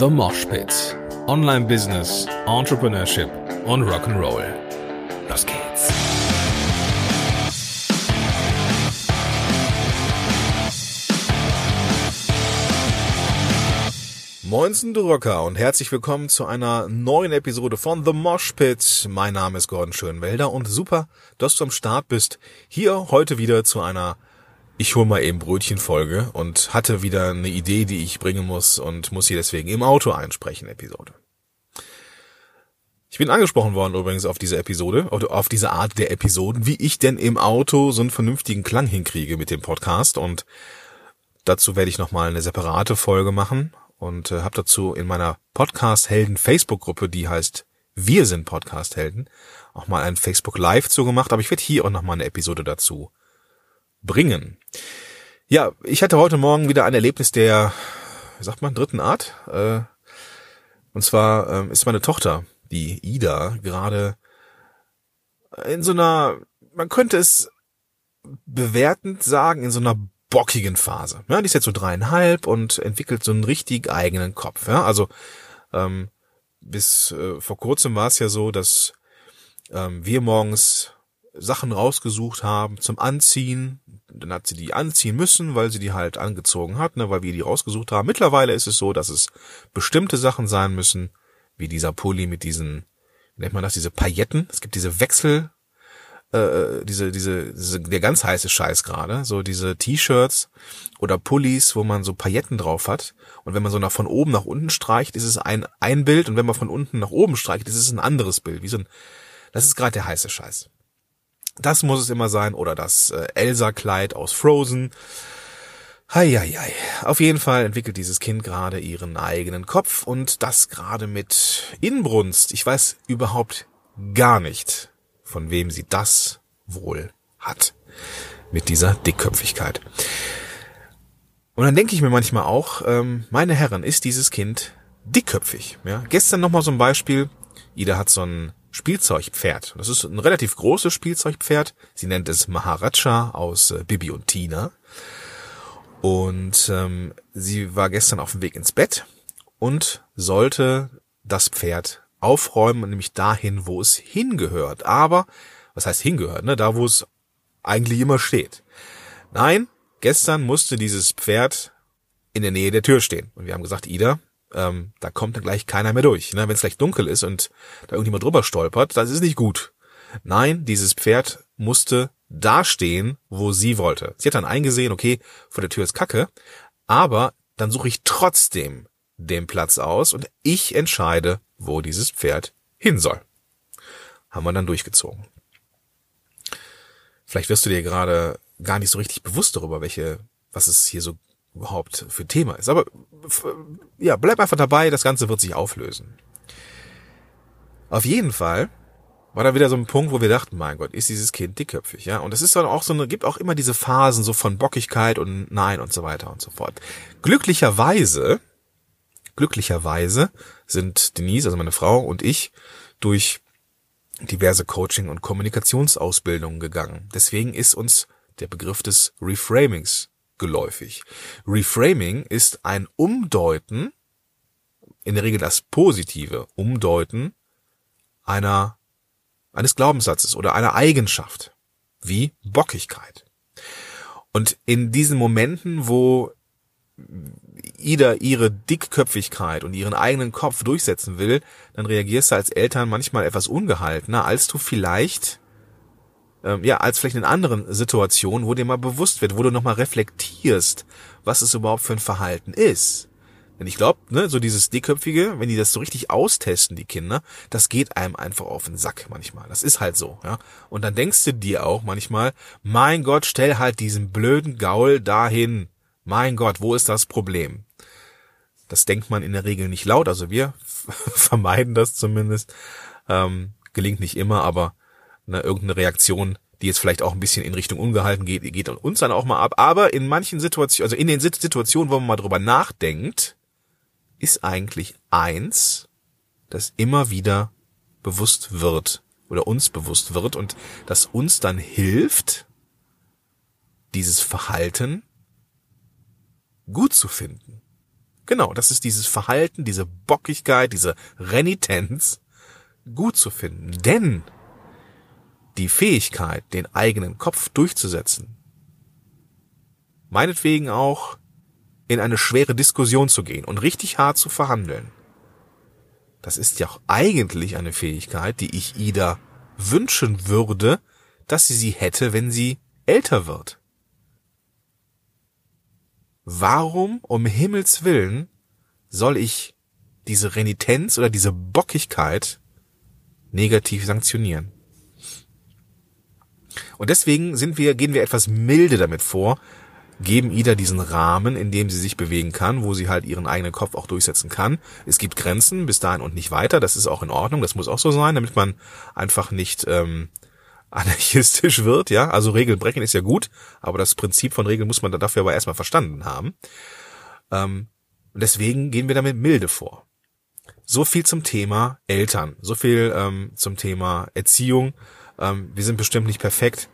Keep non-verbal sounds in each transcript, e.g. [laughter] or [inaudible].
The Mosh Pit. Online Business, Entrepreneurship und Rock'n'Roll. Los geht's. Moinsen, du Rocker, und herzlich willkommen zu einer neuen Episode von The Mosh Pit. Mein Name ist Gordon Schönwelder und super, dass du am Start bist. Hier heute wieder zu einer ich hol mal eben Brötchen-Folge und hatte wieder eine Idee, die ich bringen muss und muss sie deswegen im Auto einsprechen, Episode. Ich bin angesprochen worden übrigens auf diese Episode, auf diese Art der Episoden, wie ich denn im Auto so einen vernünftigen Klang hinkriege mit dem Podcast und dazu werde ich nochmal eine separate Folge machen und äh, habe dazu in meiner Podcast-Helden Facebook-Gruppe, die heißt Wir sind Podcast-Helden, auch mal ein Facebook Live zugemacht, aber ich werde hier auch nochmal eine Episode dazu bringen. Ja, ich hatte heute Morgen wieder ein Erlebnis der, wie sagt man, dritten Art. Äh, und zwar ähm, ist meine Tochter, die Ida, gerade in so einer, man könnte es bewertend sagen, in so einer bockigen Phase. Ja, die ist jetzt so dreieinhalb und entwickelt so einen richtig eigenen Kopf. Ja, also ähm, bis äh, vor kurzem war es ja so, dass ähm, wir morgens Sachen rausgesucht haben zum Anziehen. Dann hat sie die anziehen müssen, weil sie die halt angezogen hat, ne, weil wir die rausgesucht haben. Mittlerweile ist es so, dass es bestimmte Sachen sein müssen, wie dieser Pulli mit diesen, wie nennt man das, diese Pailletten. Es gibt diese Wechsel, äh, diese, diese, diese, der ganz heiße Scheiß gerade, so diese T-Shirts oder Pullis, wo man so Pailletten drauf hat. Und wenn man so nach von oben nach unten streicht, ist es ein, ein Bild und wenn man von unten nach oben streicht, ist es ein anderes Bild. Wie so ein, das ist gerade der heiße Scheiß. Das muss es immer sein. Oder das äh, Elsa-Kleid aus Frozen. Heieiei. Auf jeden Fall entwickelt dieses Kind gerade ihren eigenen Kopf und das gerade mit Inbrunst. Ich weiß überhaupt gar nicht, von wem sie das wohl hat. Mit dieser Dickköpfigkeit. Und dann denke ich mir manchmal auch, ähm, meine Herren, ist dieses Kind dickköpfig? Ja? Gestern nochmal so ein Beispiel. Ida hat so ein Spielzeugpferd. Das ist ein relativ großes Spielzeugpferd. Sie nennt es Maharaja aus äh, Bibi und Tina. Und ähm, sie war gestern auf dem Weg ins Bett und sollte das Pferd aufräumen, nämlich dahin, wo es hingehört. Aber, was heißt hingehört, ne? Da, wo es eigentlich immer steht. Nein, gestern musste dieses Pferd in der Nähe der Tür stehen. Und wir haben gesagt, Ida, ähm, da kommt dann gleich keiner mehr durch. Ne? Wenn es gleich dunkel ist und da irgendjemand drüber stolpert, das ist nicht gut. Nein, dieses Pferd musste da stehen, wo sie wollte. Sie hat dann eingesehen, okay, vor der Tür ist Kacke, aber dann suche ich trotzdem den Platz aus und ich entscheide, wo dieses Pferd hin soll. Haben wir dann durchgezogen. Vielleicht wirst du dir gerade gar nicht so richtig bewusst darüber, welche, was es hier so überhaupt für Thema ist. Aber ja, bleib einfach dabei, das Ganze wird sich auflösen. Auf jeden Fall war da wieder so ein Punkt, wo wir dachten, mein Gott, ist dieses Kind dickköpfig, ja? Und es ist dann auch so eine, gibt auch immer diese Phasen so von Bockigkeit und Nein und so weiter und so fort. Glücklicherweise, glücklicherweise sind Denise, also meine Frau und ich durch diverse Coaching- und Kommunikationsausbildungen gegangen. Deswegen ist uns der Begriff des Reframings geläufig. Reframing ist ein Umdeuten, in der Regel das positive Umdeuten einer, eines Glaubenssatzes oder einer Eigenschaft, wie Bockigkeit. Und in diesen Momenten, wo Ida ihre Dickköpfigkeit und ihren eigenen Kopf durchsetzen will, dann reagierst du als Eltern manchmal etwas ungehaltener, als du vielleicht ähm, ja, als vielleicht in anderen Situationen, wo dir mal bewusst wird, wo du nochmal reflektierst, was es überhaupt für ein Verhalten ist. Denn ich glaube, ne, so dieses Dickköpfige, wenn die das so richtig austesten, die Kinder, das geht einem einfach auf den Sack manchmal. Das ist halt so, ja. Und dann denkst du dir auch manchmal, mein Gott, stell halt diesen blöden Gaul dahin. Mein Gott, wo ist das Problem? Das denkt man in der Regel nicht laut, also wir [laughs] vermeiden das zumindest. Ähm, gelingt nicht immer, aber ne, irgendeine Reaktion, die jetzt vielleicht auch ein bisschen in Richtung ungehalten geht, geht uns dann auch mal ab. Aber in manchen Situationen, also in den Situationen, wo man mal drüber nachdenkt, ist eigentlich eins, das immer wieder bewusst wird oder uns bewusst wird und das uns dann hilft, dieses Verhalten gut zu finden, Genau, das ist dieses Verhalten, diese Bockigkeit, diese Renitenz gut zu finden. Denn die Fähigkeit, den eigenen Kopf durchzusetzen, meinetwegen auch in eine schwere Diskussion zu gehen und richtig hart zu verhandeln, das ist ja auch eigentlich eine Fähigkeit, die ich Ida wünschen würde, dass sie sie hätte, wenn sie älter wird. Warum um Himmels willen soll ich diese Renitenz oder diese Bockigkeit negativ sanktionieren? Und deswegen sind wir, gehen wir etwas milde damit vor, geben Ida diesen Rahmen, in dem sie sich bewegen kann, wo sie halt ihren eigenen Kopf auch durchsetzen kann. Es gibt Grenzen bis dahin und nicht weiter. Das ist auch in Ordnung. Das muss auch so sein, damit man einfach nicht ähm, [laughs] anarchistisch wird. Ja, also Regeln brechen ist ja gut, aber das Prinzip von Regeln muss man dafür aber erstmal verstanden haben. Ähm, deswegen gehen wir damit milde vor. So viel zum Thema Eltern. So viel ähm, zum Thema Erziehung. Ähm, wir sind bestimmt nicht perfekt.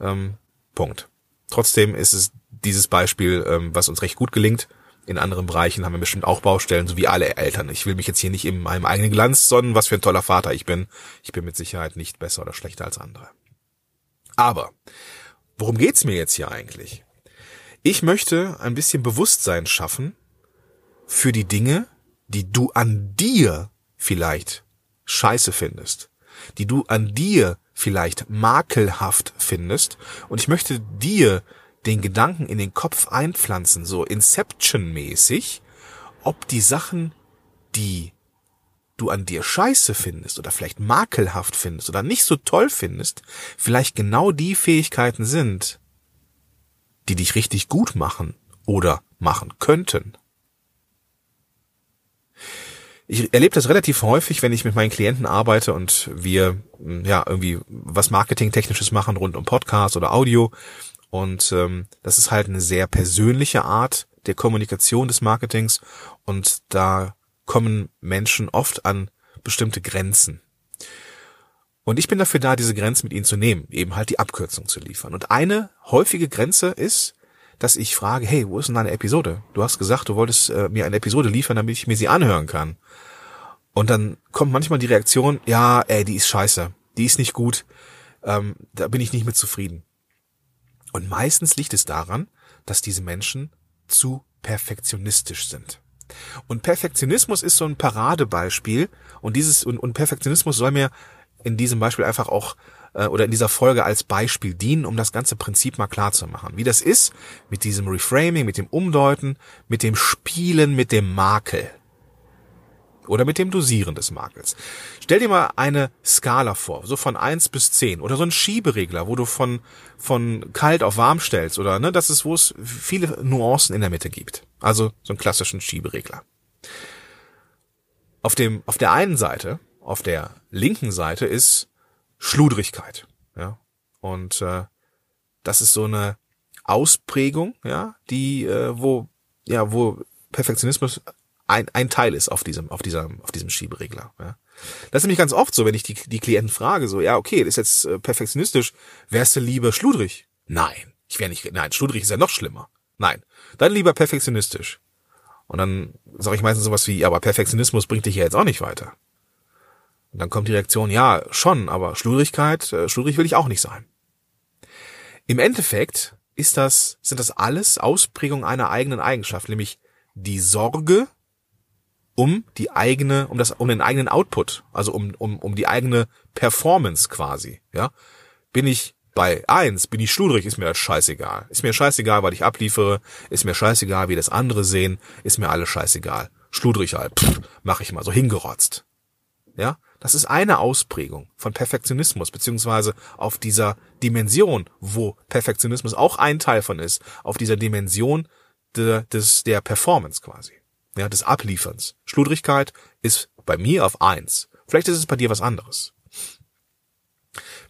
Ähm, Punkt. Trotzdem ist es dieses Beispiel, ähm, was uns recht gut gelingt. In anderen Bereichen haben wir bestimmt auch Baustellen, so wie alle Eltern. Ich will mich jetzt hier nicht in meinem eigenen Glanz sonnen, was für ein toller Vater ich bin. Ich bin mit Sicherheit nicht besser oder schlechter als andere. Aber, worum geht's mir jetzt hier eigentlich? Ich möchte ein bisschen Bewusstsein schaffen für die Dinge, die du an dir vielleicht scheiße findest, die du an dir vielleicht makelhaft findest. Und ich möchte dir den Gedanken in den Kopf einpflanzen, so Inception-mäßig, ob die Sachen, die du an dir scheiße findest oder vielleicht makelhaft findest oder nicht so toll findest, vielleicht genau die Fähigkeiten sind, die dich richtig gut machen oder machen könnten. Ich erlebe das relativ häufig, wenn ich mit meinen Klienten arbeite und wir ja irgendwie was Marketingtechnisches machen rund um Podcast oder Audio und ähm, das ist halt eine sehr persönliche Art der Kommunikation des Marketings und da kommen Menschen oft an bestimmte Grenzen. Und ich bin dafür da, diese Grenzen mit ihnen zu nehmen, eben halt die Abkürzung zu liefern. Und eine häufige Grenze ist, dass ich frage, hey, wo ist denn deine Episode? Du hast gesagt, du wolltest äh, mir eine Episode liefern, damit ich mir sie anhören kann. Und dann kommt manchmal die Reaktion, ja, ey, die ist scheiße, die ist nicht gut, ähm, da bin ich nicht mit zufrieden. Und meistens liegt es daran, dass diese Menschen zu perfektionistisch sind. Und Perfektionismus ist so ein Paradebeispiel und dieses und, und Perfektionismus soll mir in diesem Beispiel einfach auch äh, oder in dieser Folge als Beispiel dienen, um das ganze Prinzip mal klar zu machen. Wie das ist mit diesem Reframing, mit dem Umdeuten, mit dem Spielen, mit dem Makel oder mit dem Dosieren des Makels. Stell dir mal eine Skala vor, so von eins bis zehn oder so ein Schieberegler, wo du von, von kalt auf warm stellst oder, ne, das ist, wo es viele Nuancen in der Mitte gibt. Also so einen klassischen Schieberegler. Auf dem, auf der einen Seite, auf der linken Seite ist Schludrigkeit, ja. Und, äh, das ist so eine Ausprägung, ja, die, äh, wo, ja, wo Perfektionismus ein, ein Teil ist auf diesem, auf dieser, auf diesem Schieberegler. Ja. Das ist nämlich ganz oft so, wenn ich die, die Klienten frage, so, ja, okay, das ist jetzt äh, perfektionistisch, wärst du lieber schludrig? Nein, ich wäre nicht, nein, schludrig ist ja noch schlimmer. Nein, dann lieber perfektionistisch. Und dann sage ich meistens sowas wie, aber Perfektionismus bringt dich ja jetzt auch nicht weiter. Und dann kommt die Reaktion, ja, schon, aber Schludrigkeit, äh, schludrig will ich auch nicht sein. Im Endeffekt ist das, sind das alles Ausprägungen einer eigenen Eigenschaft, nämlich die Sorge um die eigene, um das, um den eigenen Output, also um, um, um die eigene Performance quasi, ja. Bin ich bei eins, bin ich schludrig, ist mir das scheißegal. Ist mir scheißegal, was ich abliefere, ist mir scheißegal, wie das andere sehen, ist mir alles scheißegal. Schludrig halt, pff, mach ich mal so hingerotzt. Ja, das ist eine Ausprägung von Perfektionismus, beziehungsweise auf dieser Dimension, wo Perfektionismus auch ein Teil von ist, auf dieser Dimension de, des, der Performance quasi ja, des Ablieferns. Schludrigkeit ist bei mir auf eins. Vielleicht ist es bei dir was anderes.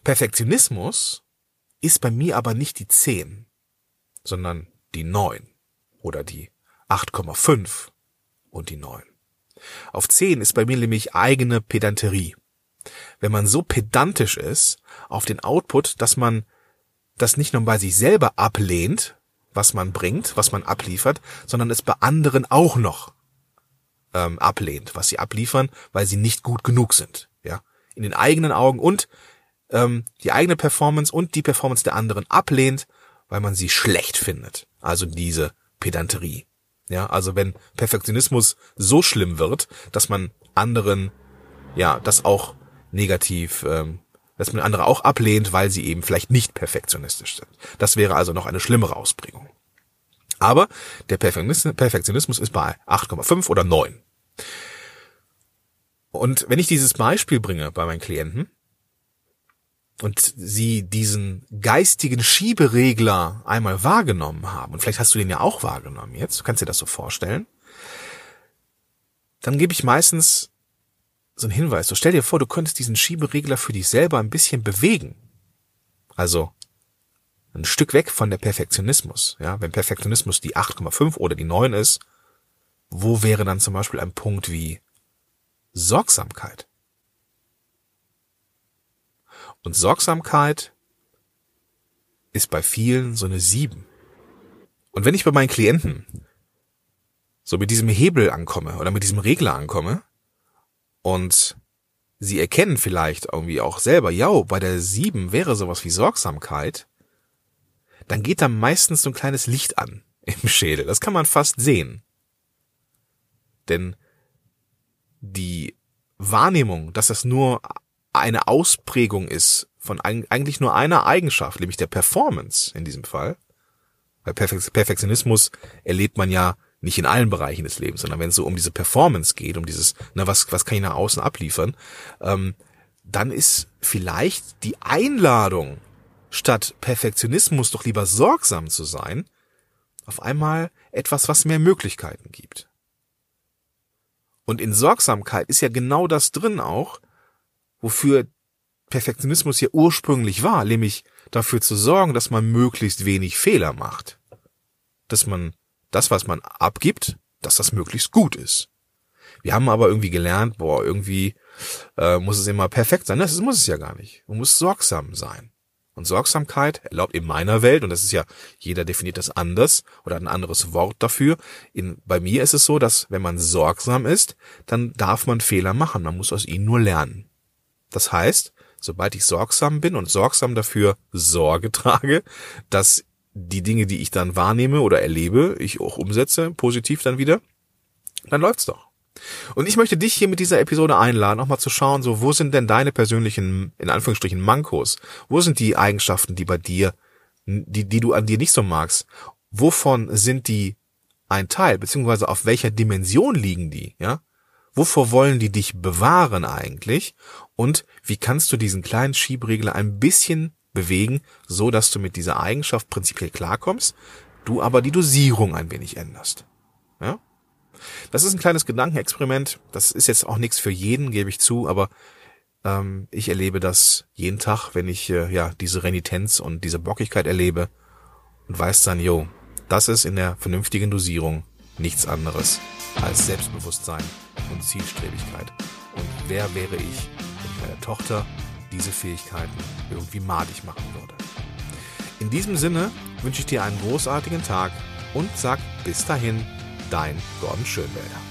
Perfektionismus ist bei mir aber nicht die zehn, sondern die neun oder die 8,5 und die neun. Auf zehn ist bei mir nämlich eigene Pedanterie. Wenn man so pedantisch ist auf den Output, dass man das nicht nur bei sich selber ablehnt, was man bringt, was man abliefert, sondern es bei anderen auch noch ähm, ablehnt, was sie abliefern, weil sie nicht gut genug sind. Ja, in den eigenen Augen und ähm, die eigene Performance und die Performance der anderen ablehnt, weil man sie schlecht findet. Also diese Pedanterie. Ja, also wenn Perfektionismus so schlimm wird, dass man anderen ja das auch negativ, ähm, dass man andere auch ablehnt, weil sie eben vielleicht nicht perfektionistisch sind. Das wäre also noch eine schlimmere Ausprägung. Aber der Perfektionismus ist bei 8,5 oder 9. Und wenn ich dieses Beispiel bringe bei meinen Klienten und sie diesen geistigen Schieberegler einmal wahrgenommen haben, und vielleicht hast du den ja auch wahrgenommen jetzt, du kannst dir das so vorstellen, dann gebe ich meistens so einen Hinweis. So stell dir vor, du könntest diesen Schieberegler für dich selber ein bisschen bewegen. Also ein Stück weg von der Perfektionismus. Ja, wenn Perfektionismus die 8,5 oder die 9 ist, wo wäre dann zum Beispiel ein Punkt wie Sorgsamkeit? Und Sorgsamkeit ist bei vielen so eine 7. Und wenn ich bei meinen Klienten so mit diesem Hebel ankomme oder mit diesem Regler ankomme und sie erkennen vielleicht irgendwie auch selber, ja, bei der 7 wäre sowas wie Sorgsamkeit, dann geht da meistens so ein kleines Licht an im Schädel. Das kann man fast sehen. Denn die Wahrnehmung, dass das nur eine Ausprägung ist von eigentlich nur einer Eigenschaft, nämlich der Performance in diesem Fall. Weil Perfektionismus erlebt man ja nicht in allen Bereichen des Lebens, sondern wenn es so um diese Performance geht, um dieses, na, was, was kann ich nach außen abliefern, ähm, dann ist vielleicht die Einladung statt Perfektionismus doch lieber sorgsam zu sein, auf einmal etwas, was mehr Möglichkeiten gibt. Und in Sorgsamkeit ist ja genau das drin auch, wofür Perfektionismus ja ursprünglich war, nämlich dafür zu sorgen, dass man möglichst wenig Fehler macht. Dass man das, was man abgibt, dass das möglichst gut ist. Wir haben aber irgendwie gelernt, boah, irgendwie äh, muss es immer perfekt sein. Das muss es ja gar nicht. Man muss sorgsam sein. Und Sorgsamkeit erlaubt in meiner Welt, und das ist ja, jeder definiert das anders oder ein anderes Wort dafür. In, bei mir ist es so, dass wenn man sorgsam ist, dann darf man Fehler machen. Man muss aus ihnen nur lernen. Das heißt, sobald ich sorgsam bin und sorgsam dafür Sorge trage, dass die Dinge, die ich dann wahrnehme oder erlebe, ich auch umsetze, positiv dann wieder, dann läuft's doch. Und ich möchte dich hier mit dieser Episode einladen, auch mal zu schauen, so, wo sind denn deine persönlichen, in Anführungsstrichen, Mankos? Wo sind die Eigenschaften, die bei dir, die, die du an dir nicht so magst? Wovon sind die ein Teil, beziehungsweise auf welcher Dimension liegen die, ja? Wovor wollen die dich bewahren eigentlich? Und wie kannst du diesen kleinen Schiebregler ein bisschen bewegen, so dass du mit dieser Eigenschaft prinzipiell klarkommst, du aber die Dosierung ein wenig änderst? Ja? Das ist ein kleines Gedankenexperiment. Das ist jetzt auch nichts für jeden, gebe ich zu, aber ähm, ich erlebe das jeden Tag, wenn ich äh, ja diese Renitenz und diese Bockigkeit erlebe und weiß dann, jo, das ist in der vernünftigen Dosierung nichts anderes als Selbstbewusstsein und Zielstrebigkeit. Und wer wäre ich, wenn meine Tochter diese Fähigkeiten irgendwie madig machen würde? In diesem Sinne wünsche ich dir einen großartigen Tag und sag bis dahin, dein Gordon Schönwälder.